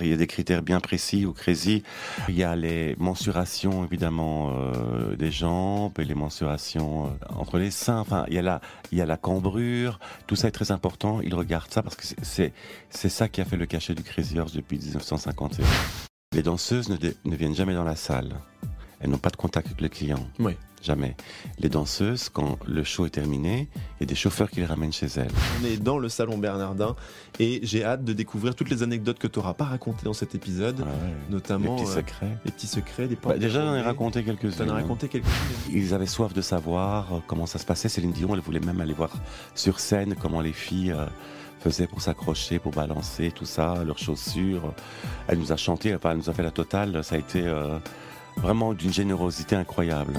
Il y a des critères bien précis au Crazy. Il y a les mensurations évidemment euh, des jambes et les mensurations euh, entre les seins. Enfin, il y a la, il y a la cambrure. Tout ça est très important. Ils regardent ça parce que c'est, c'est ça qui a fait le cachet du Crazy Horse depuis 1951. Les danseuses ne, ne viennent jamais dans la salle. Elles n'ont pas de contact avec le client. Oui. Jamais. Les danseuses, quand le show est terminé, il y a des chauffeurs qui les ramènent chez elles. On est dans le salon Bernardin et j'ai hâte de découvrir toutes les anecdotes que tu n'auras pas racontées dans cet épisode, Ouais. notamment les petits euh, secrets. les petits secrets, des Bah, déjà, j'en ai raconté quelques-uns. as raconté quelques-unes. Ils avaient soif de savoir euh, comment ça se passait. Céline Dion, elle voulait même aller voir sur scène comment les filles euh, faisaient pour s'accrocher, pour balancer, tout ça, leurs chaussures. Elle nous a chanté, enfin, elle nous a fait la totale. Ça a été euh, vraiment d'une générosité incroyable.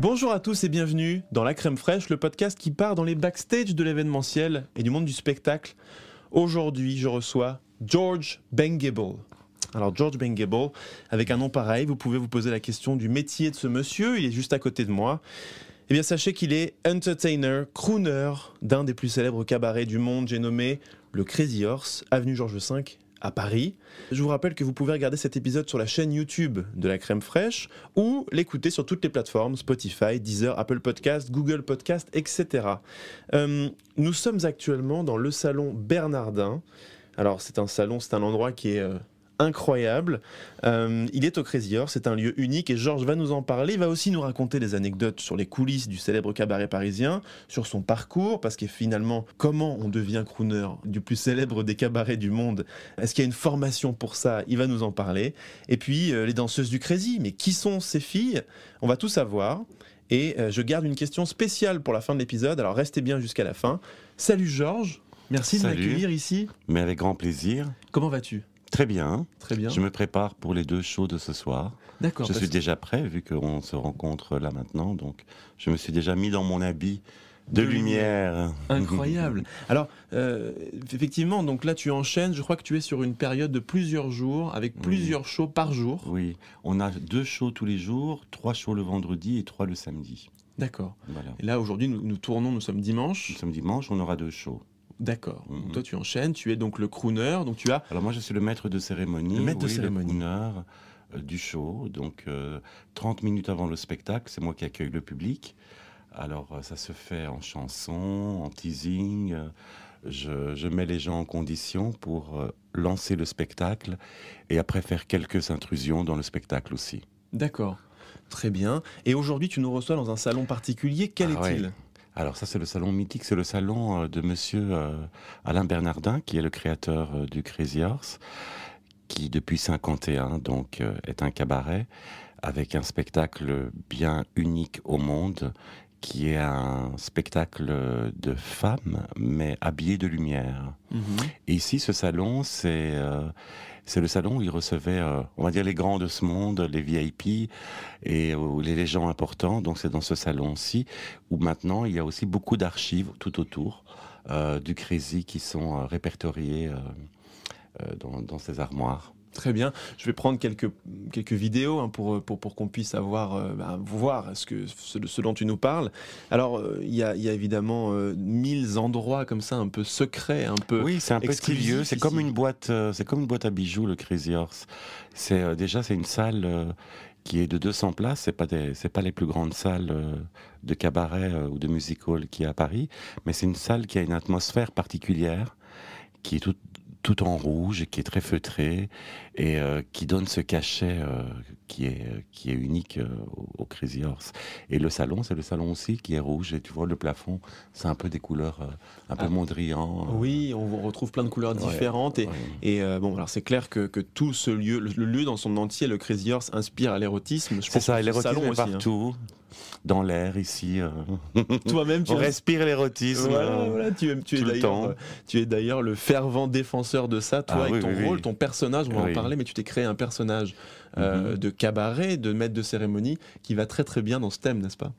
Bonjour à tous et bienvenue dans La Crème Fraîche, le podcast qui part dans les backstage de l'événementiel et du monde du spectacle. Aujourd'hui, je reçois George Bengable. Alors George Bengable, avec un nom pareil, vous pouvez vous poser la question du métier de ce monsieur, il est juste à côté de moi. Eh bien sachez qu'il est entertainer, crooner d'un des plus célèbres cabarets du monde, j'ai nommé le Crazy Horse, avenue Georges V à Paris. Je vous rappelle que vous pouvez regarder cet épisode sur la chaîne YouTube de la crème fraîche ou l'écouter sur toutes les plateformes Spotify, Deezer, Apple Podcast, Google Podcast, etc. Euh, nous sommes actuellement dans le salon Bernardin. Alors c'est un salon, c'est un endroit qui est euh, incroyable. Euh, il est au Crazy Horse, c'est un lieu unique et Georges va nous en parler. Il va aussi nous raconter des anecdotes sur les coulisses du célèbre cabaret parisien, sur son parcours, parce que finalement, comment on devient crooner du plus célèbre des cabarets du monde? Est-ce qu'il y a une formation pour ça? Il va nous en parler. Et puis, euh, les danseuses du Crazy, mais qui sont ces filles? On va tout savoir. Et euh, je garde une question spéciale pour la fin de l'épisode, alors restez bien jusqu'à la fin. Salut Georges, merci de m'accueillir ici. Mais avec grand plaisir. Comment vas-tu? Très bien. Très bien. Je me prépare pour les deux shows de ce soir. D'accord. Je suis déjà prêt vu qu'on se rencontre là maintenant. Donc, je me suis déjà mis dans mon habit de, De lumière. Incroyable. Alors, euh, effectivement, donc là, tu enchaînes. Je crois que tu es sur une période de plusieurs jours, avec Oui. plusieurs shows par jour. Oui, on a deux shows tous les jours, trois shows le vendredi et trois le samedi. D'accord. Voilà. Et là, aujourd'hui, nous, nous tournons, nous sommes Nous dimanche. sommes dimanche, on aura deux shows. D'accord. Mhm. Toi, tu enchaînes. Tu es donc le crooner. Donc, tu as. Alors moi, je suis le maître de cérémonie. Le maître de cérémonie. Le crooner, euh, du show. Donc, euh, 30 minutes avant le spectacle, c'est moi qui accueille le public. Alors, euh, ça se fait en chanson, en teasing. Je, je mets les gens en condition pour euh, lancer le spectacle et après faire quelques intrusions dans le spectacle aussi. D'accord. Très bien. Et aujourd'hui, tu nous reçois dans un salon particulier. Quel Ah est-il? Alors ça, c'est le salon mythique, c'est le salon euh, de Monsieur euh, Alain Bernardin, qui est le créateur euh, du Crazy Horse, qui depuis 51 donc est un cabaret avec un spectacle bien unique au monde, qui est un spectacle de femmes mais habillées de lumière. Mhm. Et ici, ce salon, c'est euh, c'est le salon où il recevait, euh, on va dire, les grands de ce monde, les VIP et où les, gens importants. Donc, c'est dans ce salon-ci où maintenant, il y a aussi beaucoup d'archives tout autour euh, du Crazy qui sont euh, répertoriées euh, euh, dans, dans ces armoires. Très bien. Je vais prendre quelques, quelques vidéos hein, pour, pour, pour qu'on puisse avoir, euh, bah, voir ce, que, ce, ce dont tu nous parles. Alors, euh, il y, a, il y a évidemment euh, mille endroits comme ça, un peu secrets, un peu. Oui, c'est un petit exclusif. C'est comme une boîte. c'est comme une boîte à bijoux, le Crazy Horse. C'est déjà c'est une salle qui est de 200 places. C'est pas des, c'est pas les plus grandes salles de cabaret ou de music hall qui y a à Paris, mais c'est une salle qui a une atmosphère particulière, qui est toute tout en rouge et qui est très feutrée et euh, qui donne ce cachet euh, qui est qui est unique euh, au, Crazy Horse. Et le salon, c'est le salon aussi qui est rouge et tu vois le plafond, c'est un peu des couleurs un peu Ah. mondrian. Oui, on retrouve plein de couleurs Ouais, différentes. Et, ouais. et, bon, alors c'est clair que, que tout ce lieu, le, le lieu dans son entier, le Crazy Horse, inspire à l'érotisme. C'est ça, l'érotisme est aussi, hein. partout, dans l'air ici. euh. Toi-même, tu On as- respire l'érotisme. Voilà, voilà, tu es, tu es le d'ailleurs, temps. tu es d'ailleurs le fervent défenseur de ça, toi Ah avec oui, ton oui, oui. rôle, ton personnage, on va en Oui. Mais tu t'es créé un personnage euh, Mhm. de cabaret, de maître de cérémonie, qui va très très bien dans ce thème, n'est-ce pas?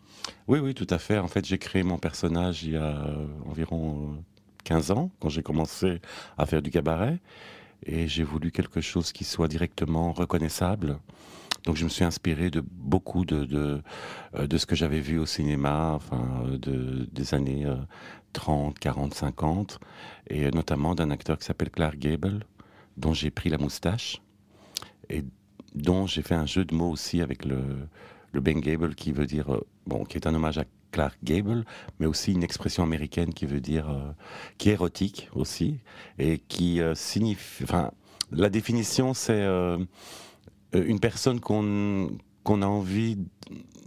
Oui, oui, tout à fait. En fait, j'ai créé mon personnage il y a euh, environ euh, 15 ans, quand j'ai commencé à faire du cabaret. Et j'ai voulu quelque chose qui soit directement reconnaissable donc je me suis inspiré de beaucoup de, de, euh, de ce que j'avais vu au cinéma, enfin, de, des années 30, 40, 50, et notamment d'un acteur qui s'appelle Clark Gable, dont j'ai pris la moustache, et dont j'ai fait un jeu de mots aussi avec le, le Ben Gable, qui veut dire, euh, bon, qui est un hommage à Clark Gable, mais aussi une expression américaine qui veut dire, euh, qui est érotique aussi, et qui euh, signifie, enfin, la définition c'est une personne qu'on qu'on a envie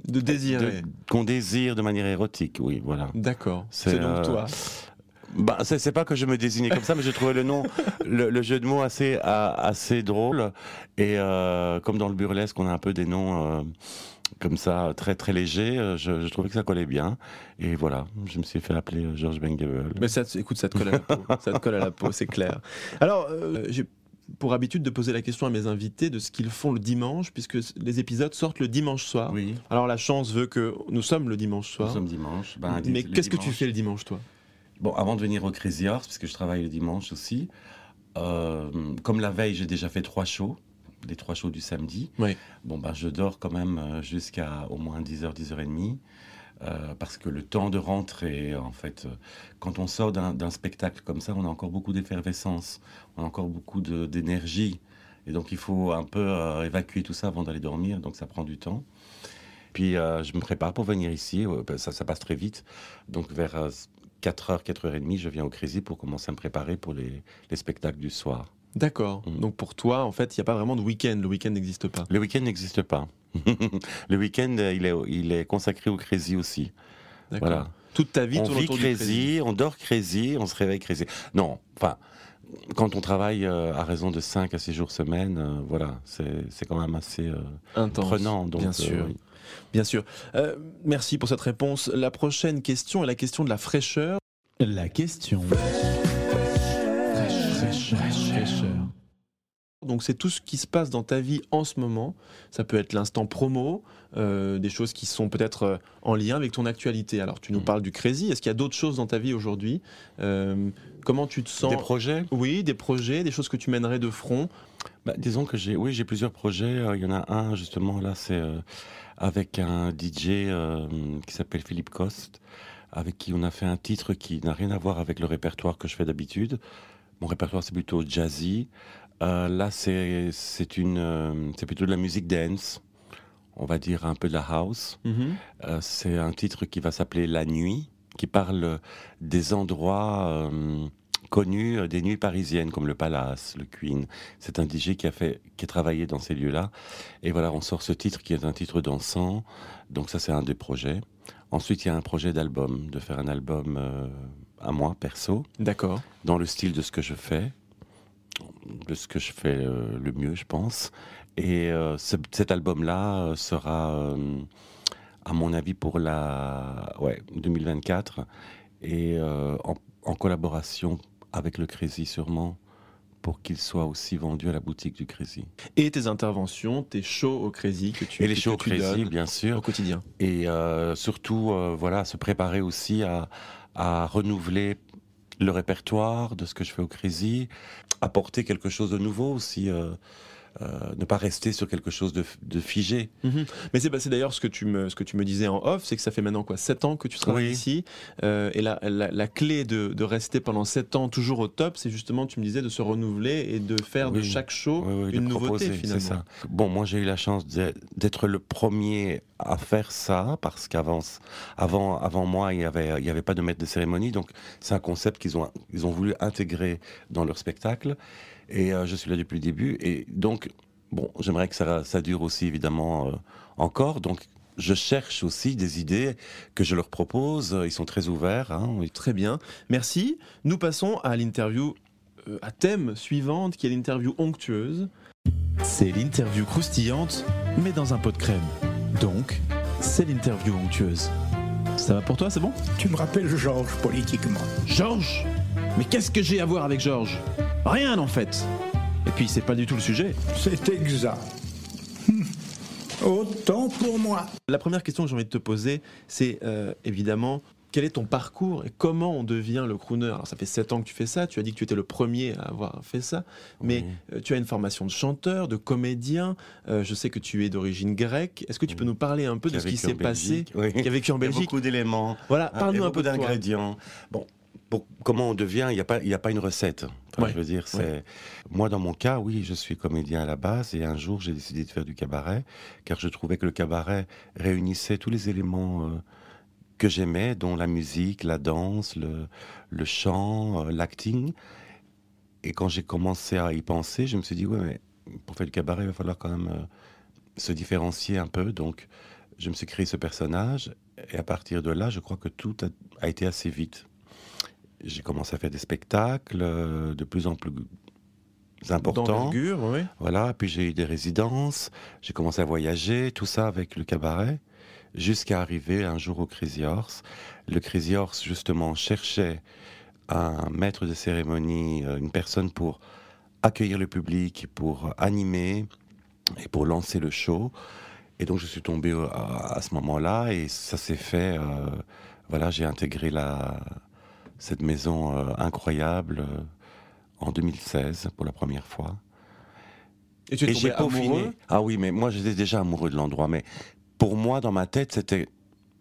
de désirer, qu'on désire de manière érotique, oui, voilà. D'accord. C'est donc toi. Bah, c'est pas que je me désignais comme ça, mais je trouvais le nom, le, jeu de mots assez, assez drôle. Et comme dans le burlesque, on a un peu des noms comme ça, très très léger. Euh, je, trouvais que ça collait bien. Et voilà, je me suis fait appeler euh, Georges Bengable. Mais ça, écoute, ça te colle à la peau. ça te colle à la peau, c'est clair. Alors, euh, j'ai pour habitude de poser la question à mes invités de ce qu'ils font le dimanche, puisque les épisodes sortent le dimanche soir. Oui. Alors la chance veut que nous sommes le dimanche soir. Nous sommes dimanche. Ben, Mais qu'est-ce que tu fais le dimanche, toi? Bon, avant de venir au Crazy Horse, puisque je travaille le dimanche aussi, comme la veille, j'ai déjà fait trois shows les trois shows du samedi. Bon, ben, je dors quand même euh, jusqu'à au moins 10h, 10h30. Euh, parce que le temps de rentrer, en fait, euh, quand on sort d'un spectacle comme ça, on a encore beaucoup d'effervescence, on a encore beaucoup d'énergie. Et donc, il faut un peu évacuer tout ça avant d'aller dormir, donc ça prend du temps. Puis, je me prépare pour venir ici, ben, ça, ça passe très vite. Donc, vers 4h, 4h30, je viens au Crazy pour commencer à me préparer pour les spectacles du soir. D'accord. Mm. Donc pour toi, en fait, il n'y a pas vraiment de week-end. Le week-end n'existe pas. Le week-end n'existe pas. le week-end, il est, il est consacré au crazy aussi. Voilà. Toute ta vie, on vit crazy, on dort crazy, on se réveille crazy. Non, enfin, quand on travaille euh, à raison de 5 à 6 jours semaine, euh, voilà, c'est quand même assez euh, Intense, prenant. Donc, bien sûr. Bien sûr. merci pour cette réponse. La prochaine question est la question de la fraîcheur. La question. Donc c'est tout ce qui se passe dans ta vie en ce moment. Ça peut être l'instant promo, euh, des choses qui sont peut-être euh, en lien avec ton actualité. Alors tu nous mm. parles du Crazy. Est-ce qu'il y a d'autres choses dans ta vie aujourd'hui? Euh, Comment tu te sens? Des projets? Oui, des projets, des choses que tu mènerais de front. Bah, disons que j'ai, oui, j'ai plusieurs projets. Il y en a un justement là, c'est avec un DJ qui s'appelle Philippe Coste, avec qui on a fait un titre qui n'a rien à voir avec le répertoire que je fais d'habitude. Mon répertoire, c'est plutôt jazzy. Euh, là, c'est une euh, c'est plutôt de la musique dance. On va dire un peu de la house. Mm-hmm. Euh, c'est un titre qui va s'appeler La Nuit, qui parle des endroits connus des nuits parisiennes comme le Palace, le Queen. C'est un DJ qui a fait, qui a travaillé dans ces lieux-là. Et voilà, on sort ce titre qui est un titre dansant. Donc ça, c'est un des projets. Ensuite, il y a un projet d'album, de faire un album à moi, perso. D'accord. Dans le style de ce que je fais, de ce que je fais euh, le mieux, je pense. Et euh, cet album-là euh, sera, à mon avis, pour la ouais, 2024 et en, en, collaboration avec le Crazy sûrement pour qu'il soit aussi vendu à la boutique du Crazy. Et tes interventions, tes shows au Crazy que tu Et les shows au Crazy, bien sûr. Au quotidien. Et surtout, voilà, se préparer aussi à, à renouveler le répertoire de ce que je fais au Crazy, apporter quelque chose de nouveau aussi. Euh, euh, ne pas rester sur quelque chose de, figé. Mhm. Mais c'est d'ailleurs ce, que tu me, ce que tu me disais en off, c'est que ça fait maintenant quoi 7 ans que tu travailles ici. Euh, et la, la, clé de, de, rester pendant 7 ans toujours au top, c'est justement, tu me disais, de se renouveler et de faire de chaque show une nouveauté finalement. Ça. Bon, moi j'ai eu la chance d'être le premier à faire ça parce qu'avant avant, avant moi, il n'y avait, il y avait pas de maître de cérémonie. Donc c'est un concept qu'ils ont, ils ont voulu intégrer dans leur spectacle. Et euh, je suis là depuis le début. Et donc, bon, j'aimerais que ça, ça, dure aussi évidemment euh, encore. Donc, je cherche aussi des idées que je leur propose. Ils sont très ouverts. Hein. Très bien. Merci. Nous passons à l'interview euh, à thème suivante, qui est l'interview onctueuse. C'est l'interview croustillante, mais dans un pot de crème. Donc, c'est l'interview onctueuse. Ça va pour toi, c'est bon? Tu me rappelles Georges politiquement. Georges? Mais qu'est-ce que j'ai à voir avec Georges? Rien en fait. Et puis c'est pas du tout le sujet. C'est exact. Autant pour moi. La première question que j'ai envie de te poser, c'est euh, évidemment quel est ton parcours et comment on devient le crooner? Alors, ça fait 7 ans que tu fais ça, tu as dit que tu étais le premier à avoir fait ça, mais Oui. euh, tu as une formation de chanteur, de comédien, euh, je sais que tu es d'origine grecque. Est-ce que tu peux nous parler un peu Qui de a ce qui s'est passé? Belgique, oui. Qui a vécu en Il y a Belgique beaucoup d'éléments. Voilà, Ah, parle-nous un peu d'ingrédients. Bon, pour- comment on devient, il n'y a, pas- y a pas une recette. Enfin, Ouais. Je veux dire, c'est. Moi, dans mon cas, oui, je suis comédien à la base et un jour, j'ai décidé de faire du cabaret car je trouvais que le cabaret réunissait tous les éléments euh, que j'aimais, dont la musique, la danse, le, le chant, euh, l'acting. Et quand j'ai commencé à y penser, je me suis dit, ouais, mais pour faire du cabaret, il va falloir quand même euh, se différencier un peu. Donc, je me suis créé ce personnage et à partir de là, je crois que tout a, a été assez vite. J'ai commencé à faire des spectacles euh, de plus en plus importants. Oui. Voilà, puis j'ai eu des résidences, j'ai commencé à voyager, tout ça avec le cabaret, jusqu'à arriver un jour au Crazy Horse. Le Crazy Horse, justement, cherchait un maître de cérémonie, euh, une personne pour accueillir le public, pour animer et pour lancer le show. Et donc je suis tombé euh, à, à ce moment-là et ça s'est fait. euh, voilà, j'ai intégré la, cette maison euh, incroyable euh, en 2016 pour la première fois. Et tu es Et tombé j'ai peaufiné. amoureux? Ah oui, mais moi j'étais déjà amoureux de l'endroit. Mais pour moi, dans ma tête, c'était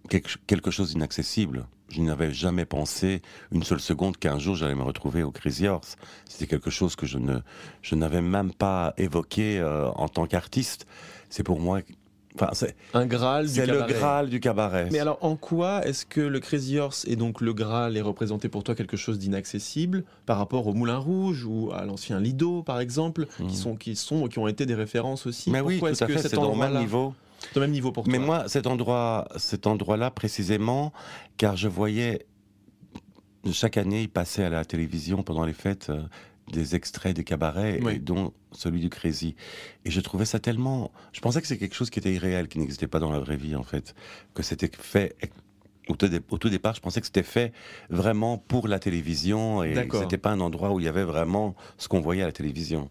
quelque, quelque chose d'inaccessible. Je n'avais jamais pensé une seule seconde qu'un jour j'allais me retrouver au Crazy Horse. C'était quelque chose que je ne, je n'avais même pas évoqué euh, en tant qu'artiste. C'est pour moi, enfin, c'est, un Graal du c'est le. Graal du cabaret. Mais alors, en quoi est-ce que le Crazy Horse et donc le Graal est représenté pour toi quelque chose d'inaccessible par rapport au Moulin Rouge ou à l'ancien Lido, par exemple, qui sont qui sont qui ont été des références aussi? mais oui, Pourquoi tout est-ce à que c'est dans le même niveau. au même niveau pour Mais toi moi, cet endroit, cet endroit-là précisément, car je voyais chaque année, il passait à la télévision pendant les fêtes euh, des extraits des cabarets, Oui. et dont celui du Crazy. Et je trouvais ça tellement. Je pensais que c'est quelque chose qui était irréel, qui n'existait pas dans la vraie vie, en fait, que c'était fait. Au tout, dé- au tout départ, je pensais que c'était fait vraiment pour la télévision et c'était pas un endroit où il y avait vraiment ce qu'on voyait à la télévision.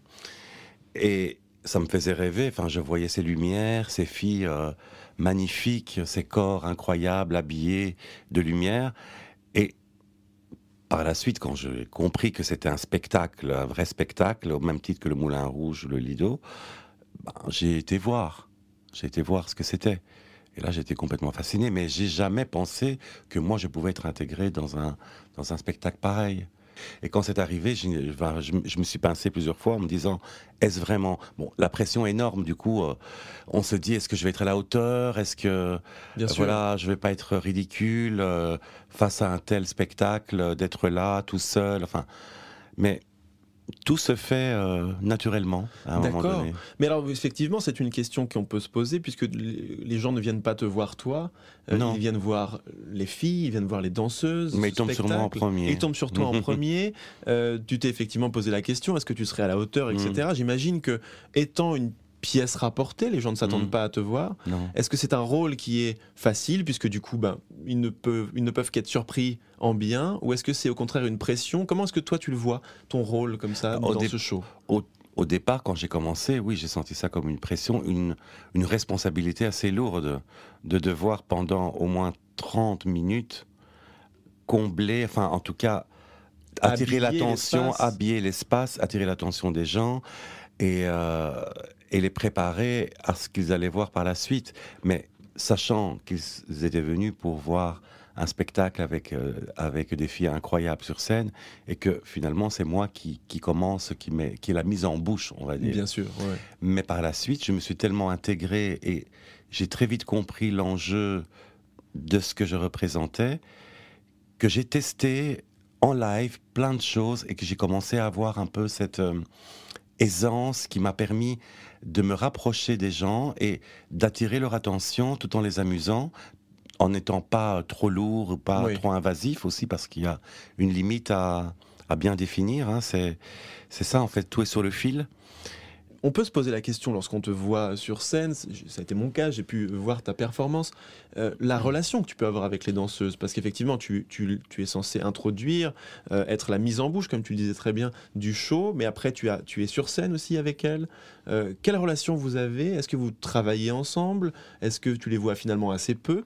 Et ça me faisait rêver. Enfin, je voyais ces lumières, ces filles euh, magnifiques, ces corps incroyables, habillés de lumière. Par la suite, quand j'ai compris que c'était un spectacle, un vrai spectacle, au même titre que le Moulin Rouge ou le Lido, ben, j'ai été voir. J'ai été voir ce que c'était. Et là, j'étais complètement fasciné, mais j'ai jamais pensé que moi, je pouvais être intégré dans un, dans un spectacle pareil. Et quand c'est arrivé, je, je me suis pincé plusieurs fois en me disant, est-ce vraiment... Bon, la pression est énorme, du coup, euh, on se dit, est-ce que je vais être à la hauteur? Est-ce que Bien euh, sûr. voilà, je vais pas être ridicule euh, face à un tel spectacle, d'être là, tout seul, enfin... Mais tout se fait euh, naturellement, à un moment D'accord. donné. Mais alors, effectivement, c'est une question qu'on peut se poser, puisque les gens ne viennent pas te voir toi, euh, Non. ils viennent voir les filles, ils viennent voir les danseuses. Mais ils tombent sur moi en premier. Ils tombent sur toi en premier. Euh, tu t'es effectivement posé la question, est-ce que tu serais à la hauteur, etc. Mm. J'imagine que, étant une pièce rapportée, les gens ne s'attendent Mm. pas à te voir. Est-ce que c'est un rôle qui est facile, puisque du coup, ben, ils, ne peuvent, ils ne peuvent qu'être surpris en bien, ou est-ce que c'est au contraire une pression? Comment est-ce que toi tu le vois, ton rôle comme ça, Au dans ce show? Au, au départ, quand j'ai commencé, oui, j'ai senti ça comme une pression, une, une responsabilité assez lourde de devoir pendant au moins 30 minutes combler, enfin en tout cas attirer l'attention, habiller l'espace, attirer l'attention des gens et, euh, et les préparer à ce qu'ils allaient voir par la suite. Mais sachant qu'ils étaient venus pour voir un spectacle avec, euh, avec des filles incroyables sur scène et que finalement c'est moi qui, qui commence, qui, met, qui est la mise en bouche, on va dire. Bien sûr, ouais. Mais par la suite, je me suis tellement intégré et j'ai très vite compris l'enjeu de ce que je représentais que j'ai testé en live plein de choses et que j'ai commencé à avoir un peu cette euh, aisance qui m'a permis de me rapprocher des gens et d'attirer leur attention tout en les amusant en n'étant pas trop lourd ou pas Oui. trop invasif aussi parce qu'il y a une limite à, à bien définir. hein. C'est c'est ça en fait, tout est sur le fil. On peut se poser la question lorsqu'on te voit sur scène, ça a été mon cas, j'ai pu voir ta performance, euh, la relation que tu peux avoir avec les danseuses, parce qu'effectivement, tu, tu, tu, es censé introduire, euh, être la mise en bouche, comme tu le disais très bien, du show, mais après, tu, as, tu es sur scène aussi avec elles. Euh, quelle relation vous avez? Est-ce que vous travaillez ensemble? Est-ce que tu les vois finalement assez peu?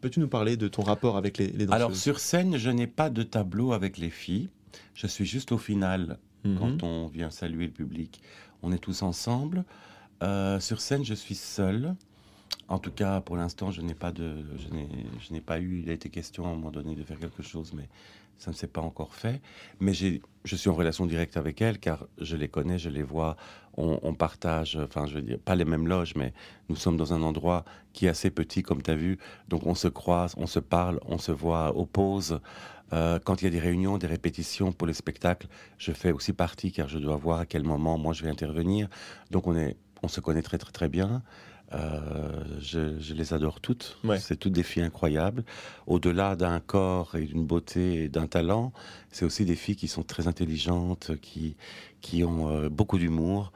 Peux-tu nous parler de ton rapport avec les, les danseuses? Alors, sur scène, je n'ai pas de tableau avec les filles. Je suis juste au final, Mhm. quand on vient saluer le public. On est tous ensemble. Euh, sur scène, je suis seul. En tout cas, pour l'instant, je n'ai pas de, je n'ai, pas eu. Il a été question à un moment donné de faire quelque chose, mais ça ne s'est pas encore fait. Mais je suis en relation directe avec elles, car je les connais, je les vois. On, on partage, enfin, je veux dire, pas les mêmes loges, mais nous sommes dans un endroit qui est assez petit, comme tu as vu. Donc, on se croise, on se parle, on se voit aux pauses. Euh, quand il y a des réunions, des répétitions pour les spectacles, je fais aussi partie car je dois voir à quel moment moi je vais intervenir. Donc on, est, on se connaît très très très bien. Euh, je, je les adore toutes. Ouais. C'est toutes des filles incroyables. Au-delà d'un corps et d'une beauté et d'un talent, c'est aussi des filles qui sont très intelligentes, qui, qui ont euh, beaucoup d'humour.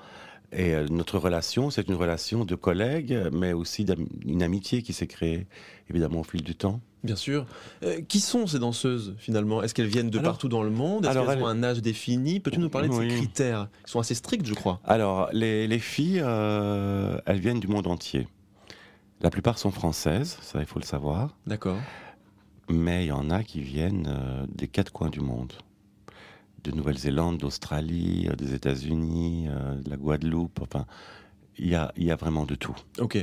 Et euh, notre relation, c'est une relation de collègues, mais aussi d'am- une amitié qui s'est créée, évidemment, au fil du temps. Bien sûr. Euh, qui sont ces danseuses finalement? Est-ce qu'elles viennent de Alors- partout dans le monde? Est-ce alors, qu'elles elles- ont un âge défini? Peux-tu nous parler de ces critères? Ils sont assez stricts, je crois. Alors, les, les filles, euh, elles viennent du monde entier. La plupart sont françaises, ça il faut le savoir, D'accord. mais il y en a qui viennent euh, des quatre coins du monde. De Nouvelle-Zélande, d'Australie, euh, des États-Unis, euh, de la Guadeloupe, enfin, il y a, y a vraiment de tout. Ok.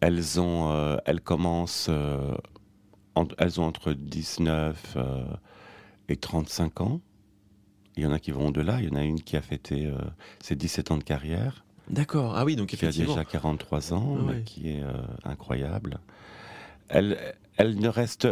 Elles, ont, euh, elles commencent, en- elles ont entre 19 euh, et 35 ans. Il y en a qui vont au-delà, il y en a une qui a fêté euh, ses 17 ans de carrière. D'accord. Ah oui, donc qui a effectivement. déjà 43 ans, Ah mais qui est euh, incroyable. Elles, elles ne restent,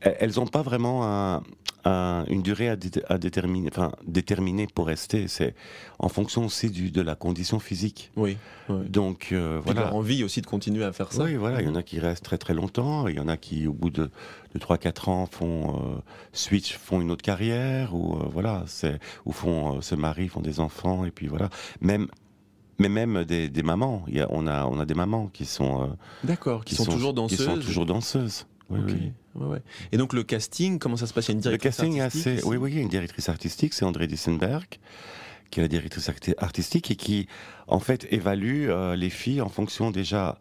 elles n'ont pas vraiment un- un- une durée à, dé- à déterminer, enfin déterminée pour rester. C'est en fonction aussi du, de la condition physique. Oui. oui. Donc euh, de leur voilà. envie aussi de continuer à faire ça. Oui, voilà, il y en a qui restent très très longtemps, il y en a qui, au bout de, de 3-4 ans, font euh, switch, font une autre carrière, ou euh, voilà, c'est, ou font, euh, se marient, font des enfants, et puis voilà. Même, mais même des, des mamans, il y a, on, a, on a des mamans qui sont, D'accord. Qui, sont, toujours danseuses. Qui sont toujours danseuses. Oui, oui. Ouais, ouais. Et donc le casting, comment ça se passe? Il y a une Le directrice casting est artistique assez. Oui, oui, il y a une directrice artistique, c'est André Dissenberg, qui est la directrice arti- artistique et qui, en fait, évalue euh, les filles en fonction déjà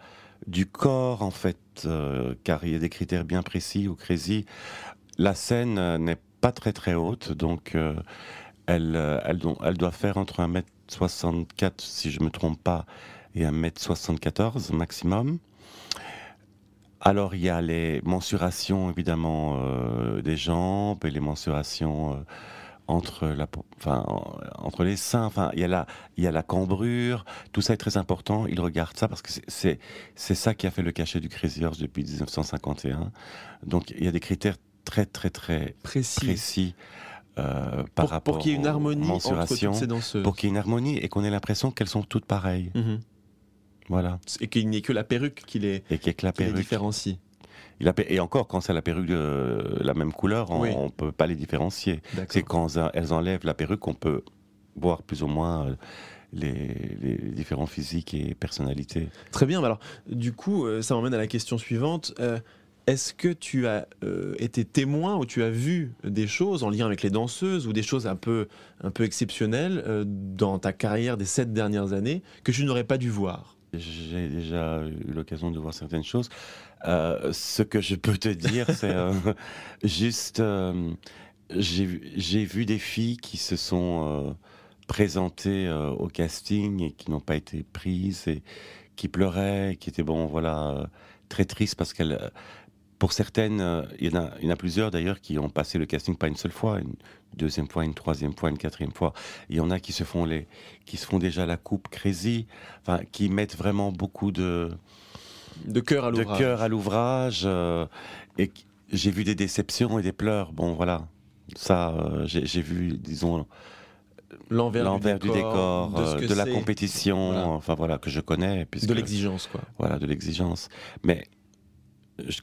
du corps, en fait, euh, car il y a des critères bien précis au Crazy. La scène euh, n'est pas très très haute, donc elle, elle, elle doit faire entre 1m64, si je ne me trompe pas, et 1m74 maximum. Alors il y a les mensurations évidemment euh, des jambes et les mensurations euh, entre la, po- enfin en- entre les seins. Enfin il y a la il y a la cambrure. Tout ça est très important. Ils regardent ça parce que c'est- ça qui a fait le cachet du Crazy Horse depuis 1951. Donc il y a des critères très très très précis. précis euh, par Pour, rapport pour qu'il y ait une harmonie entre toutes mensurations, ces danseuses. pour qu'il y ait une harmonie et qu'on ait l'impression qu'elles sont toutes pareilles. Mhm. Voilà. Et qu'il n'y ait que la perruque qui les, Et la qui les perruque. différencie. Il a- Et encore, quand c'est la perruque de la même couleur, on Oui. ne peut pas les différencier. C'est quand elles enlèvent la perruque qu'on peut voir plus ou moins euh, les, les différents physiques et personnalités. Très bien. Alors, du coup, euh, ça m'emmène à la question suivante. Euh, Est-ce que tu as euh, été témoin ou tu as vu des choses en lien avec les danseuses ou des choses un peu, un peu exceptionnelles euh, dans ta carrière des sept dernières années que tu n'aurais pas dû voir? J'ai déjà eu l'occasion de voir certaines choses. Euh, ce que je peux te dire, c'est euh, juste, euh, j'ai vu- des filles qui se sont euh, présentées au casting et qui n'ont pas été prises et qui pleuraient, qui étaient bon, voilà, très tristes parce qu'elles, pour certaines, euh, il y en a, il y en a plusieurs d'ailleurs qui ont passé le casting pas une seule fois, une deuxième fois, une troisième fois, une quatrième fois. Il y en a qui se font les, qui se font déjà la coupe crazy, enfin, qui mettent vraiment beaucoup de, De cœur à de l'ouvrage. cœur à l'ouvrage. euh, et j'ai vu des déceptions et des pleurs. Bon, voilà. Ça, euh, j'ai vu, disons, L'envers du décor, de, de la compétition, Voilà. enfin voilà, que je connais. Puisque, de l'exigence, quoi. Voilà, de l'exigence. Mais,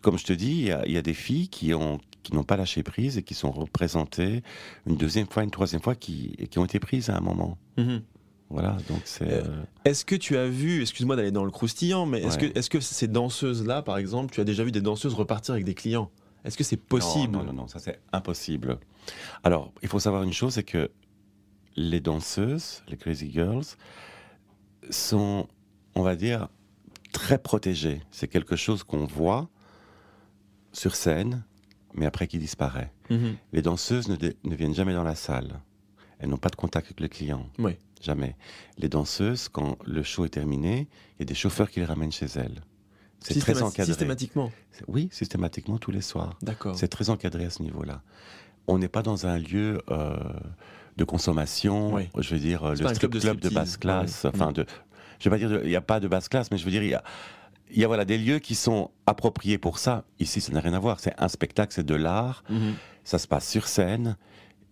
comme je te dis, il y a, il y a des filles qui ont qui n'ont pas lâché prise et qui sont représentées une deuxième fois, une troisième fois, qui, et qui ont été prises à un moment. Mhm. Voilà, donc c'est. Euh, euh, Est-ce que tu as vu, excuse-moi d'aller dans le croustillant, mais est-ce Ouais. que, est-ce que ces danseuses-là, par exemple, tu as déjà vu des danseuses repartir avec des clients? Est-ce que c'est possible? Non, non, non, non, ça c'est impossible. Alors, il faut savoir une chose, c'est que les danseuses, les Crazy Girls, sont, on va dire, très protégées. C'est quelque chose qu'on voit sur scène, mais après qui disparaît. Mhm. Les danseuses ne, viennent jamais dans la salle. Elles n'ont pas de contact avec le client. Oui. Jamais. Les danseuses, quand le show est terminé, il y a des chauffeurs qui les ramènent chez elles. C'est très encadré. Systématiquement. Oui, systématiquement tous les soirs. D'accord. C'est très encadré à ce niveau-là. On n'est pas dans un lieu euh, de consommation, Oui. je veux dire, euh, le strip club club de basse classe. Ouais. Enfin, Mm. de, je vais pas dire, de- il n'y a pas de basse classe, mais je veux dire, il y a, il y a voilà, des lieux qui sont appropriés pour ça. Ici, ça n'a rien à voir. C'est un spectacle, c'est de l'art. Mhm. Ça se passe sur scène.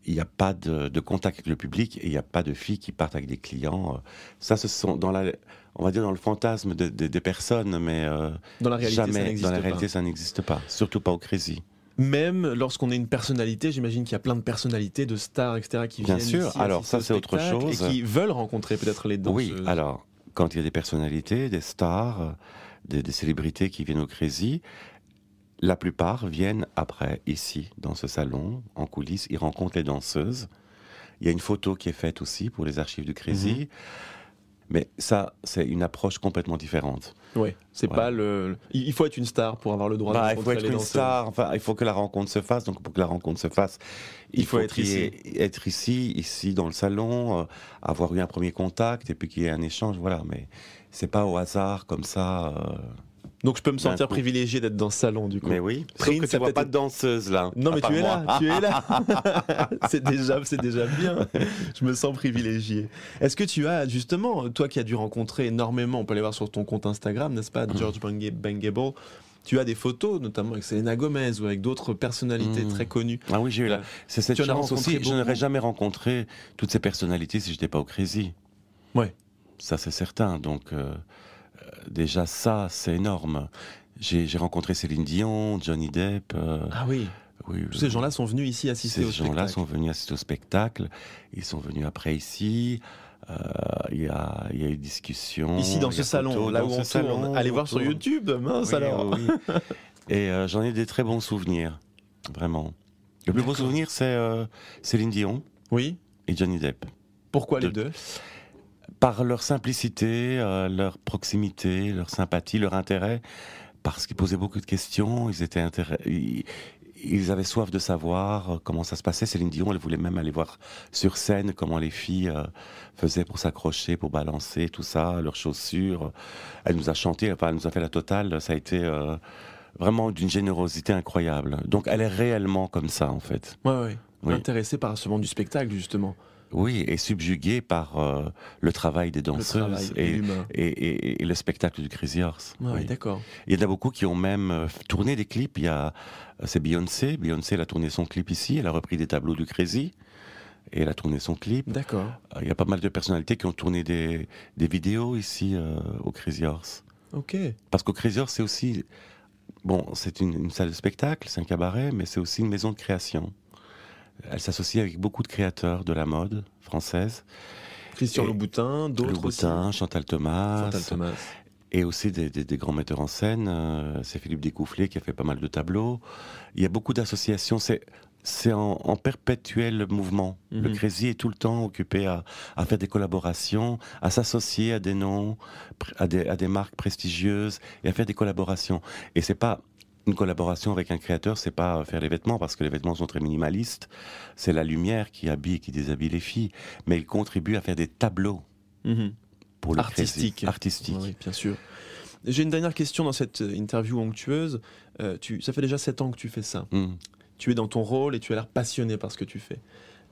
Il n'y a pas de, de contact avec le public et il n'y a pas de filles qui partent avec des clients. Euh, Ça, ce sont dans la, on va dire dans le fantasme de- de- des personnes, mais euh, Dans la réalité, ça jamais n'existe dans la pas. réalité, ça n'existe pas. Surtout pas au Crazy. Même lorsqu'on est une personnalité, j'imagine qu'il y a plein de personnalités, de stars, etc., qui Bien viennent sûr. ici Alors, ça, c'est autre chose. Et qui veulent rencontrer peut-être les danseuses. Oui, alors, quand il y a des personnalités, des stars, des, des célébrités qui viennent au Crazy, la plupart viennent après, ici, dans ce salon, en coulisses, ils rencontrent les danseuses. Il y a une photo qui est faite aussi pour les archives du Crazy. Mhm. Mais ça, c'est une approche complètement différente. Ouais, c'est Voilà. pas le. Il faut être une star pour avoir le droit Bah, de il faut être une star, enfin, il faut que la rencontre se fasse. Donc, pour que la rencontre se fasse, Il faut être ici. ait- être ici, ici dans le salon, euh, avoir eu un premier contact et puis qu'il y ait un échange. Voilà, mais c'est pas au hasard comme ça. euh, Donc je peux me sentir privilégié d'être dans ce salon du coup. Mais oui, Prince, tu vois pas de danseuse là. Non mais tu es là, tu es là. c'est déjà, c'est déjà bien. Je me sens privilégié. Est-ce que tu as justement, toi qui as dû rencontrer énormément, on peut aller voir sur ton compte Instagram, n'est-ce pas, Mm. George Banga- Bangable. Tu as des photos, notamment avec Selena Gomez ou avec d'autres personnalités Mm. très connues. Ah oui, j'ai eu la... Euh, C'est cette tu chance aussi. Je n'aurais jamais rencontré toutes ces personnalités si je n'étais pas au Crazy. Ouais. Ça, c'est certain. Donc, euh, déjà, ça, c'est énorme. J'ai rencontré Céline Dion, Johnny Depp. euh, Ah oui, oui, tous ces gens-là sont venus ici assister Ces au gens-là spectacle. sont venus assister au spectacle. Ils sont venus après ici. Euh, Il y, y a eu discussion. Ici dans ce salon, là où on tourne. Allez voir sur. YouTube, mince Oui, alors. oui. Et j'en ai des très bons souvenirs, vraiment. Le plus beau souvenir, c'est Céline Dion Oui. et Johnny Depp. Pourquoi les De- deux? Par leur simplicité, euh, leur proximité, leur sympathie, leur intérêt, parce qu'ils posaient beaucoup de questions, ils étaient ils, ils avaient soif de savoir euh, comment ça se passait. Céline Dion, elle voulait même aller voir sur scène comment les filles euh, faisaient pour s'accrocher, pour balancer, tout ça, leurs chaussures. Elle nous a chanté, enfin, elle nous a fait la totale. Ça a été euh, vraiment d'une générosité incroyable. Donc, elle est réellement comme ça, en fait. Ouais, ouais. Oui. Intéressé par ce monde du spectacle justement. Oui, et subjuguée par euh, le travail des danseuses et et, l'humain. et, et- et le spectacle du Crazy Horse. Ouais, Oui. d'accord. Il y en a beaucoup qui ont même euh, tourné des clips. Il y a, c'est Beyoncé. Beyoncé, elle a tourné son clip ici. Elle a repris des tableaux du Crazy et elle a tourné son clip. D'accord. Euh, Il y a pas mal de personnalités qui ont tourné des, des vidéos ici euh, au Crazy Horse. Ok. Parce qu'au Crazy Horse, c'est aussi, bon, c'est une, une salle de spectacle, c'est un cabaret, mais c'est aussi une maison de création. Elle s'associe avec beaucoup de créateurs de la mode française. Christian Louboutin, d'autres Le aussi. Chantal Thomas, Chantal Thomas. et aussi des, des- des grands metteurs en scène. euh, c'est Philippe Découfflé qui a fait pas mal de tableaux. Il y a beaucoup d'associations. C'est c'est en, en perpétuel mouvement. Le Mhm. Crazy est tout le temps occupé à, à faire des collaborations, à s'associer à des noms, à des, à des marques prestigieuses et à faire des collaborations. Et c'est pas une collaboration avec un créateur, c'est pas faire les vêtements parce que les vêtements sont très minimalistes. C'est la lumière qui habille, qui déshabille les filles, mais il contribue à faire des tableaux Mhm. pour le. Artistique. Artistique. Oui, bien sûr. J'ai une dernière question dans cette euh, interview onctueuse. Euh, tu, ça fait déjà 7 ans que tu fais ça. Mm. Tu es dans ton rôle et tu as l'air passionné par ce que tu fais.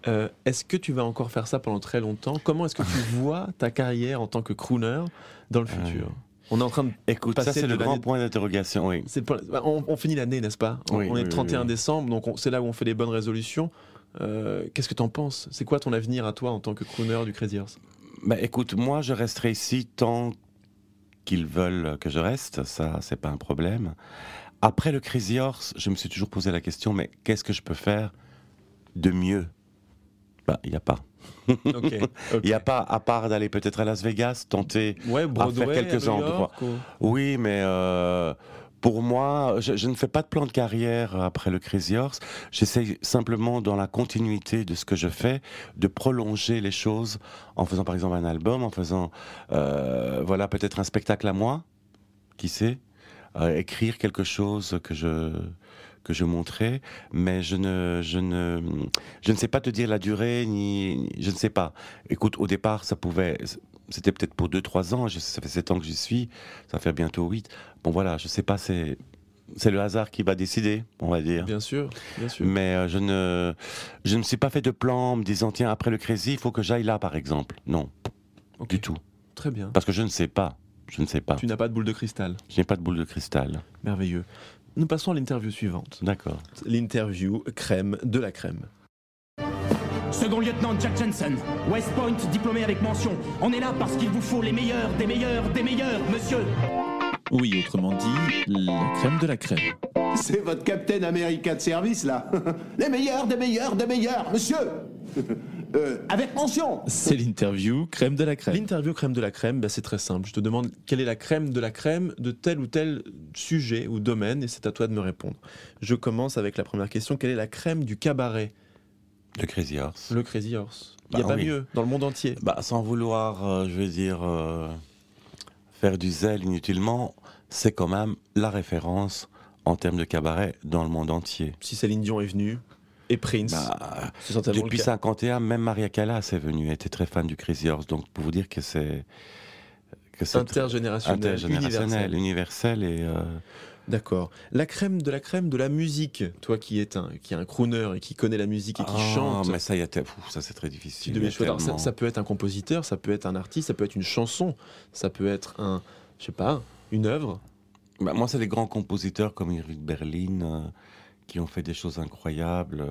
Euh, est-ce que tu vas encore faire ça pendant très longtemps? Comment est-ce que tu vois ta carrière en tant que crooner dans le futur? Euh, On est en train de Écoute, ça passer c'est le grand point d'interrogation, oui. Bah, on, on finit l'année, n'est-ce pas? On, Oui, on est le oui, 31 oui. décembre, donc on- c'est là où on fait les bonnes résolutions. Euh, Qu'est-ce que tu en penses? C'est quoi ton avenir à toi en tant que crooner du Crazy Horse? Bah, écoute, moi je resterai ici tant qu'ils veulent que je reste, ça c'est pas un problème. Après le Crazy Horse, je me suis toujours posé la question, mais qu'est-ce que je peux faire de mieux? Bah, il n'y a pas. Il n'y a pas, à part d'aller peut-être à Las Vegas, tenter. Ouais, Broadway, quelques à endroits. Oui, mais euh, pour moi, je, je ne fais pas de plan de carrière après le Crazy Horse. J'essaie simplement, dans la continuité de ce que je fais, de prolonger les choses en faisant par exemple un album, en faisant, euh, voilà, peut-être un spectacle à moi, qui sait, euh, écrire quelque chose que je que je montrais, mais je ne, je ne, je ne sais pas te dire la durée, ni, je ne sais pas. Écoute, au départ, ça pouvait, c'était peut-être pour 2-3 ans, je- ça fait 7 ans que j'y suis, ça fait bientôt 8. Bon voilà, je sais pas, c'est, c'est le hasard qui va décider, on va dire. Bien sûr, bien sûr. Mais euh, je ne, je ne me suis pas fait de plan en me disant, tiens, après le Crazy, il faut que j'aille là, par exemple. Non, du tout. Très bien. Parce que je ne sais pas. Je ne sais pas. Tu n'as pas de boule de cristal. Je n'ai pas de boule de cristal. Merveilleux. Nous passons à l'interview suivante. D'accord. L'interview crème de la crème. Second lieutenant Jack Jensen, West Point diplômé avec mention. On est là parce qu'il vous faut les meilleurs, des meilleurs, des meilleurs, monsieur. Oui, autrement dit, la crème de la crème. C'est votre Captain America de service, là. Les meilleurs, des meilleurs, des meilleurs, monsieur. Euh, avec mention. C'est l'interview crème de la crème. L'interview crème de la crème, bah, c'est très simple. Je te demande quelle est la crème de la crème de tel ou tel sujet ou domaine, et c'est à toi de me répondre. Je commence avec la première question. Quelle est la crème du cabaret? Le Crazy Horse. Le Crazy Horse. Il n'y a Bah pas oui. mieux dans le monde entier. Bah, sans vouloir, euh, je veux dire, euh, faire du zèle inutilement, c'est quand même la référence en termes de cabaret dans le monde entier. Si Céline Dion est venue, et Prince, Bah, depuis le cas. 51, même Maria Callas est venue, elle était très fan du Crazy Horse. Donc, pour vous dire que c'est Intergénérationnel, intergénérationnel, universel. universel et euh, D'accord. La crème de la crème de la musique. Toi qui es un, qui est un crooner et qui connaît la musique et qui ah, chante. Mais ça, y a ça c'est très difficile. ça, peut être un compositeur, ça peut être un artiste, ça peut être une chanson, ça peut être un, je sais pas, une œuvre. Bah, moi, c'est les grands compositeurs comme Eric Berlin euh, qui ont fait des choses incroyables. euh,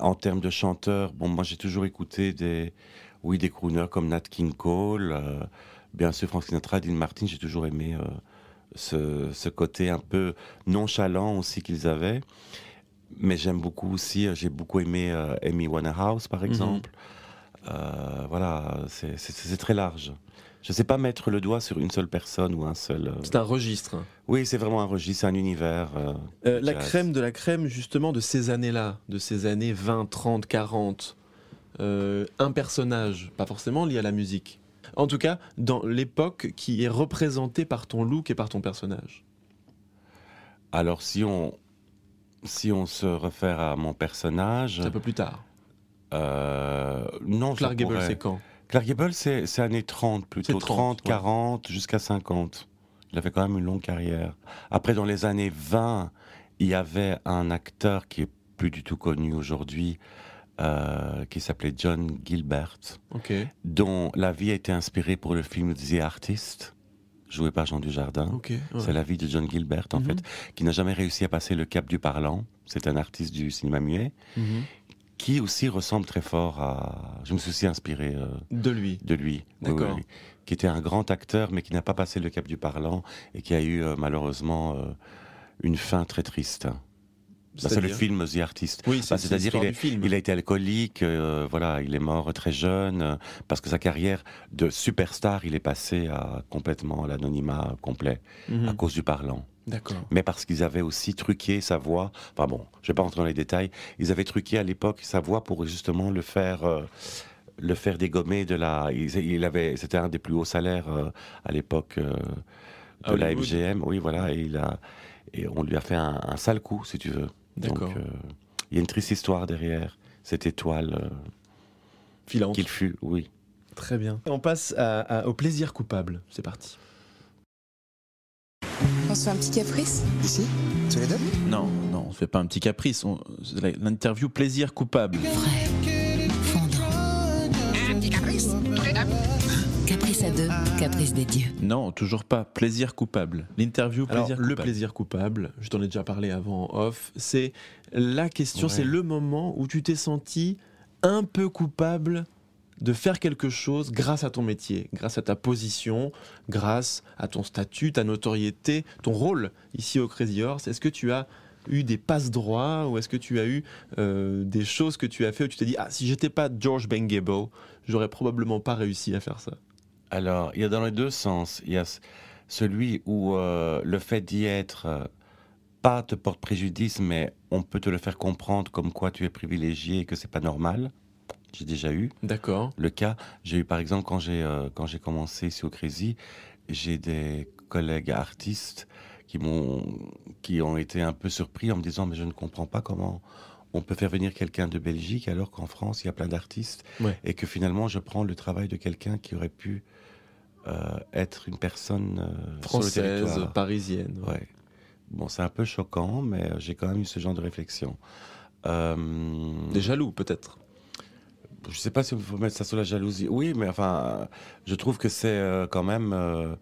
en termes de chanteurs, bon, moi, j'ai toujours écouté des, oui, des crooners comme Nat King Cole, euh, bien sûr Frank Sinatra, Dean Martin. J'ai toujours aimé euh, ce, ce côté un peu nonchalant aussi qu'ils avaient. Mais j'aime beaucoup aussi, j'ai beaucoup aimé euh, Amy Winehouse, par exemple. Euh, voilà, c'est- c'est c'est très large. Je ne sais pas mettre le doigt sur une seule personne ou un seul. euh, C'est un registre. hein. oui, c'est vraiment un registre, c'est un univers. euh, Euh, la crème de la crème, justement, de ces années-là, de ces années 20, 30, 40. euh, un personnage, pas forcément lié à la musique. En tout cas, dans l'époque qui est représentée par ton look et par ton personnage. Alors, si on, si on se réfère à mon personnage. C'est un peu plus tard. non, Clark Gable, c'est quand? Clark Gable, c'est années 30 plutôt. C'est 30, 30, ouais. 40, jusqu'à 50. Il avait quand même une longue carrière. Après, dans les années 20, il y avait un acteur qui est plus du tout connu aujourd'hui, euh, qui s'appelait John Gilbert. Dont la vie a été inspirée pour le film The Artist, joué par Jean Dujardin. Ouais. C'est la vie de John Gilbert, en Mhm. fait, qui n'a jamais réussi à passer le cap du parlant. C'est un artiste du cinéma muet, Mhm. Qui aussi ressemble très fort à... Je me suis aussi inspiré euh, De lui. de lui. D'accord. oui, oui. Qui était un grand acteur, mais qui n'a pas passé le cap du parlant, et qui a eu euh, malheureusement euh, une fin très triste. Bah, c'est le film The Artist. Oui, Bah, c'est c'est-à-dire l'histoire il. Il a été alcoolique, voilà, il est mort très jeune, parce que sa carrière de superstar, il est passé à complètement l'anonymat complet, Mhm. à cause du parlant. D'accord. Mais parce qu'ils avaient aussi truqué sa voix, enfin bon, je vais pas rentrer dans les détails, ils avaient truqué à l'époque sa voix pour justement le faire... euh, le faire dégommer de la. Il, il avait, c'était un des plus hauts salaires euh, à l'époque euh, de la. MGM. Oui, voilà, et il a, et on lui a fait un, un sale coup, si tu veux. D'accord. Donc, euh, il y a une triste histoire derrière cette étoile euh, Filante. qu'il fut, oui. Très bien. On passe à- à- au plaisir coupable. C'est parti. On se fait un petit caprice Ici Tous les deux Non, non, on fait pas un petit caprice. on- L'interview plaisir coupable. Frais, fondant. Un petit caprice Tous les deux Caprice à deux, caprice des dieux. Non, toujours pas. Plaisir coupable. L'interview Alors, plaisir le coupable. plaisir coupable, je t'en ai déjà parlé avant en off, c'est la question, Ouais. c'est le moment où tu t'es senti un peu coupable de faire quelque chose grâce à ton métier, grâce à ta position, grâce à ton statut, ta notoriété, ton rôle ici au Crazy Horse. Est-ce que tu as eu des passes droits ou est-ce que tu as eu euh, des choses que tu as fait où tu t'es dit ah si j'étais pas George Bengable, j'aurais probablement pas réussi à faire ça? Alors, il y a dans les deux sens. Il y a celui où euh, le fait d'y être euh, pas te porte préjudice, mais on peut te le faire comprendre comme quoi tu es privilégié et que c'est pas normal. J'ai déjà eu D'accord. le cas. J'ai eu par exemple quand j'ai euh, quand j'ai commencé au Crazy, j'ai des collègues artistes qui m'ont qui ont été un peu surpris en me disant mais je ne comprends pas comment on peut faire venir quelqu'un de Belgique alors qu'en France il y a plein d'artistes Ouais. et que finalement je prends le travail de quelqu'un qui aurait pu euh, être une personne euh, sur le Française, parisienne. Ouais. Bon, c'est un peu choquant, mais euh, j'ai quand même eu ce genre de réflexion. Euh, Des jaloux peut-être. Je sais pas si il faut mettre ça sur la jalousie. Oui, mais enfin, je trouve que c'est euh, quand même. euh,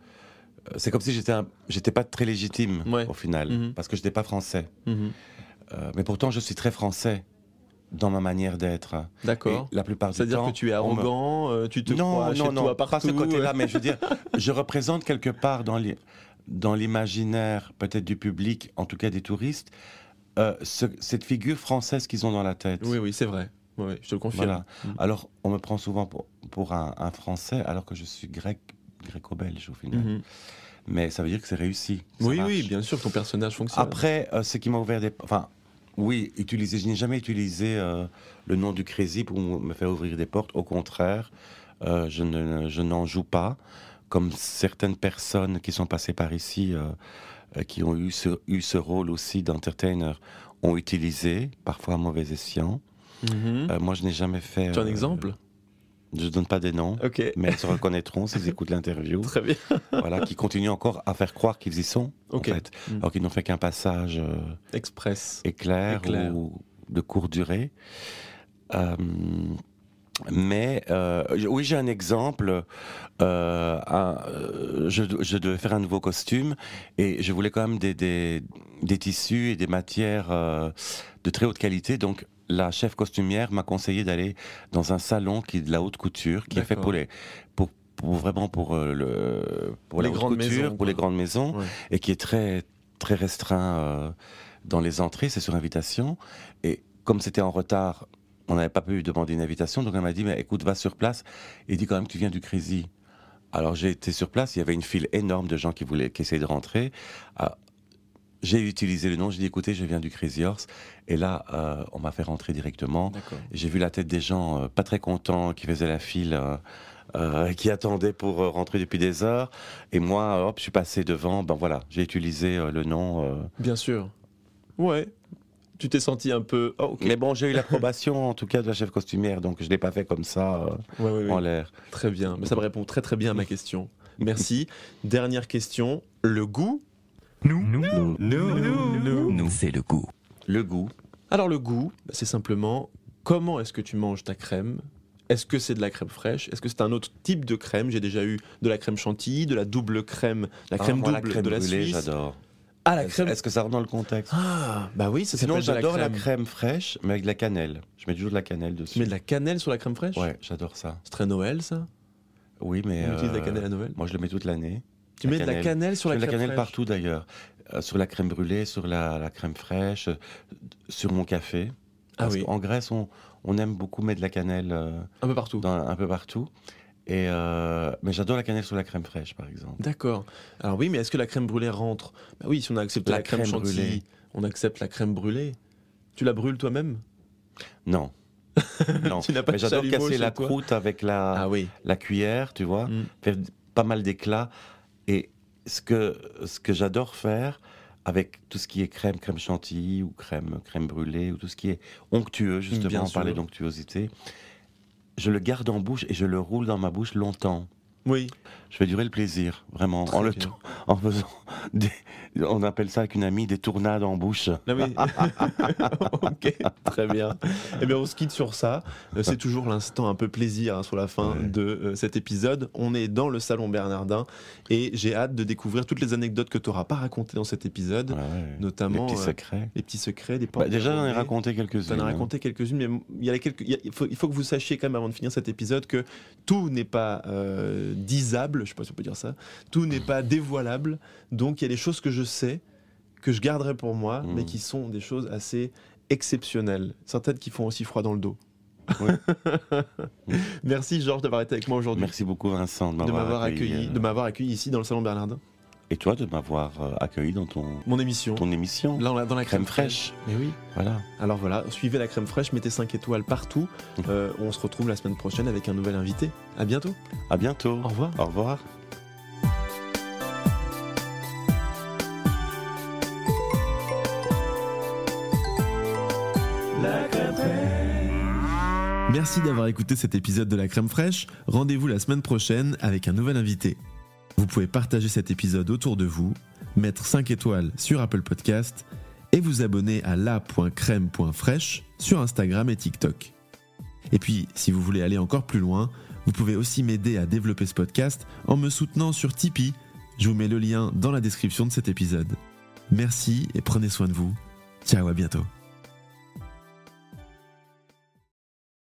c'est comme si j'étais, un- j'étais pas très légitime Ouais. au final, Mhm. parce que je n'étais pas français. Mhm. Euh, mais pourtant, je suis très français dans ma manière d'être. D'accord. Et La plupart du C'est-à-dire temps, que tu es me- arrogant, tu te non, crois non, chez non, toi pas partout. ce côté-là, mais je veux dire, je représente quelque part dans l'i- dans l'imaginaire, peut-être du public, en tout cas des touristes, euh, ce- cette figure française qu'ils ont dans la tête. Oui, oui, c'est vrai. Oui, je te le confirme. Voilà. Mm. Alors, on me prend souvent pour, pour un, un Français, alors que je suis grec, gréco-belge au final. Mhm. Mais ça veut dire que c'est réussi. Oui, marche. oui, bien sûr, ton personnage fonctionne. Après, euh, ce qui m'a ouvert des... Enfin, oui, utiliser, je n'ai jamais utilisé euh, le nom du Crazy pour me faire ouvrir des portes. Au contraire, euh, je, ne, je n'en joue pas. Comme certaines personnes qui sont passées par ici, qui ont eu ce, eu ce rôle aussi d'entertainer, ont utilisé, parfois à mauvais escient. Mhm. Euh, moi, je n'ai jamais fait... tu as un euh, exemple? Je ne donne pas des noms, Ok. mais elles se reconnaîtront s'ils écoutent l'interview. Très bien. voilà, qui continuent encore à faire croire qu'ils y sont, Ok. en fait. Alors qu'ils n'ont fait qu'un passage... euh, Express. éclair, Éclair. ou de courte durée. Euh, mais euh, oui, j'ai un exemple. Un- je, je devais faire un nouveau costume et je voulais quand même des, des, des tissus et des matières de très haute qualité. Donc la chef costumière m'a conseillé d'aller dans un salon qui est de la haute couture, qui est fait pour les pour, pour vraiment pour euh, le pour Les la haute grandes couture, maisons, pour les grandes maisons Ouais. et qui est très très restreint euh, dans les entrées, c'est sur invitation. Et comme c'était en retard, on n'avait pas pu demander une invitation, donc elle m'a dit mais écoute, va sur place et dis quand même que tu viens du Crazy. Alors j'ai été sur place, il y avait une file énorme de gens qui voulaient, qui essayaient de rentrer. Ah, j'ai utilisé le nom, j'ai dit écoutez, je viens du Crazy Horse. Et là, euh, on m'a fait rentrer directement. J'ai vu la tête des gens euh, pas très contents qui faisaient la file, euh, euh, qui attendaient pour rentrer depuis des heures. Et moi, hop, je suis passé devant. Ben voilà, j'ai utilisé le nom. Bien sûr. Ouais. Tu t'es senti un peu. Oh, ok. Mais bon, j'ai eu l'approbation en tout cas de la chef costumière, donc je l'ai pas fait comme ça euh, Ouais, ouais, ouais. en l'air. Très bien. Mais ça me répond très très bien à ma question. Merci. Dernière question. Le goût Nous, nous, nous, nous, c'est le goût. Le goût. Alors le goût, bah, c'est simplement comment est-ce que tu manges ta crème? Est-ce que c'est de la crème fraîche? Est-ce que c'est un autre type de crème? J'ai déjà eu de la crème chantilly, de la double crème, la crème Ah, moi, double la crème de la brûlée, Suisse. j'adore. Ah la Est-ce crème. est-ce que ça rentre dans le contexte? Ah bah oui, ça Sinon, s'appelle de j'adore la la crème. crème fraîche, mais avec de la cannelle. Je mets toujours de la cannelle dessus. Tu mets de la cannelle sur la crème fraîche? Ouais, j'adore ça. C'est très Noël ça? Oui, mais On utilise de la euh, cannelle à Noël? moi je le mets toute l'année. Tu la mets de la cannelle. sur Je la mets de crème la cannelle fraîche. partout d'ailleurs. Euh, sur la crème brûlée, sur la, la crème fraîche, euh, sur mon café. Ah Parce oui, qu'en Grèce, on, on aime beaucoup mettre de la cannelle euh, un peu partout. dans- un peu partout. Et euh, mais j'adore la cannelle sur la crème fraîche, par exemple. D'accord. Alors oui, mais est-ce que la crème brûlée rentre? Bah oui, si on accepte la, La crème, crème chantilly, brûlée. on accepte la crème brûlée. Tu la brûles toi-même? Non. non. Tu n'as pas mais de j'adore chalumeau casser chez la toi? croûte avec la, Ah oui. la cuillère, tu vois, Mm. faire pas mal d'éclats. Et ce que, ce que j'adore faire avec tout ce qui est crème, crème chantilly ou crème, crème brûlée ou tout ce qui est onctueux, justement, Bien on parlait d'onctuosité, je le garde en bouche et je le roule dans ma bouche longtemps. Oui. Je fais durer le plaisir, vraiment, Très en le en faisant des, on appelle ça avec une amie des tournades en bouche. Non, mais- ok, très bien. Eh bien, on se quitte sur ça. Euh, C'est toujours l'instant un peu plaisir hein, sur la fin Ouais. de euh, cet épisode. On est dans le salon Bernardin et j'ai hâte de découvrir toutes les anecdotes que tu n'auras pas racontées dans cet épisode, Ouais, ouais. notamment les petits euh, secrets. les petits secrets, des Bah, déjà, j'en ai raconté quelques-unes. en as hein. raconté quelques-unes, mais il, y a quelques, il, faut, il faut que vous sachiez quand même avant de finir cet épisode que tout n'est pas euh, disable, je sais pas si on peut dire ça, tout n'est pas dévoilable, donc il y a des choses que je sais que je garderai pour moi, Mm. mais qui sont des choses assez exceptionnelles. Certaines qui font aussi froid dans le dos. Merci Georges d'avoir été avec moi aujourd'hui. Merci beaucoup Vincent de m'avoir m'avoir accueilli, euh, de m'avoir accueilli ici dans le salon Bernardin. Et toi de m'avoir euh, accueilli dans ton, Mon émission. ton émission. Là, on l'a dans la crème, Crème fraîche. Mais oui. Voilà. Alors voilà, suivez la crème fraîche, mettez 5 étoiles partout. Euh, on se retrouve la semaine prochaine avec un nouvel invité. À bientôt. À bientôt. Au revoir. Au revoir. Merci d'avoir écouté cet épisode de la crème fraîche. Rendez-vous la semaine prochaine avec un nouvel invité. Vous pouvez partager cet épisode autour de vous, mettre 5 étoiles sur Apple Podcast et vous abonner à la.crème.fraîche sur Instagram et TikTok. Et puis, si vous voulez aller encore plus loin, vous pouvez aussi m'aider à développer ce podcast en me soutenant sur Tipeee. Je vous mets le lien dans la description de cet épisode. Merci et prenez soin de vous. Ciao, à bientôt.